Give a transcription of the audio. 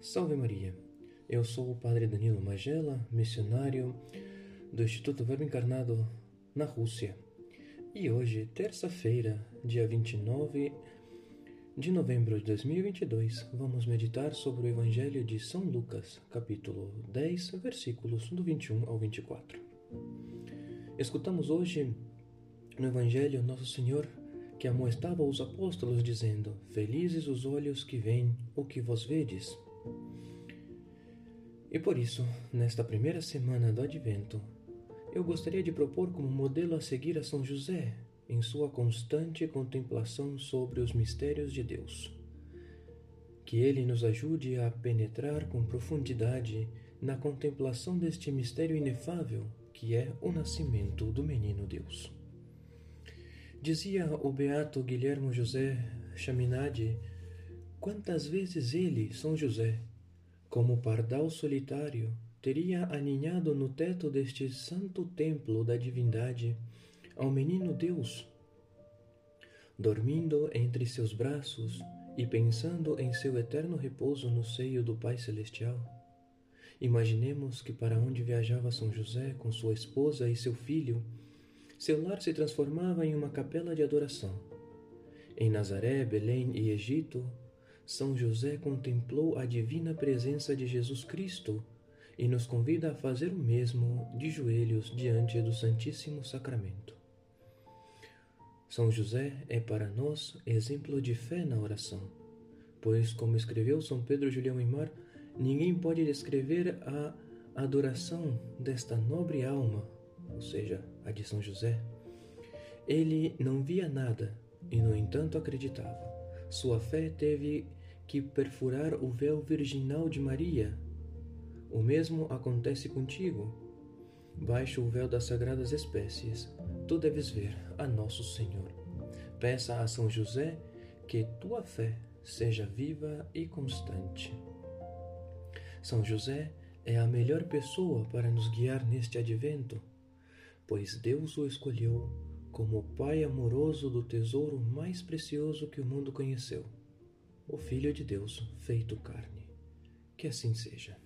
Salve Maria! Eu sou o Padre Danilo Magela, missionário do Instituto Verbo Encarnado na Rússia. E hoje, terça-feira, dia 29 de novembro de 2022, vamos meditar sobre o Evangelho de São Lucas, capítulo 10, versículos do 21 ao 24. Escutamos hoje no Evangelho Nosso Senhor que amoestava os apóstolos, dizendo: Felizes os olhos que veem o que vos vedes e por isso, nesta primeira semana do Advento, eu gostaria de propor como modelo a seguir a São José em sua constante contemplação sobre os mistérios de Deus. Que ele nos ajude a penetrar com profundidade na contemplação deste mistério inefável que é o nascimento do menino Deus. Dizia o beato Guilhermo José Chaminade, quantas vezes ele, São José, como pardal solitário, teria aninhado no teto deste santo templo da divindade ao menino Deus, dormindo entre seus braços e pensando em seu eterno repouso no seio do Pai Celestial. Imaginemos que para onde viajava São José com sua esposa e seu filho, seu lar se transformava em uma capela de adoração. Em Nazaré, Belém e Egito, são José contemplou a divina presença de Jesus Cristo e nos convida a fazer o mesmo de joelhos diante do Santíssimo Sacramento. São José é para nós exemplo de fé na oração, pois, como escreveu São Pedro Julião Imar, ninguém pode descrever a adoração desta nobre alma, ou seja, a de São José. Ele não via nada e, no entanto, acreditava. Sua fé teve que perfurar o véu virginal de Maria. O mesmo acontece contigo. Baixo o véu das sagradas espécies, tu deves ver a Nosso Senhor. Peça a São José que tua fé seja viva e constante. São José é a melhor pessoa para nos guiar neste advento, pois Deus o escolheu como o Pai amoroso do tesouro mais precioso que o mundo conheceu o Filho de Deus feito carne. Que assim seja.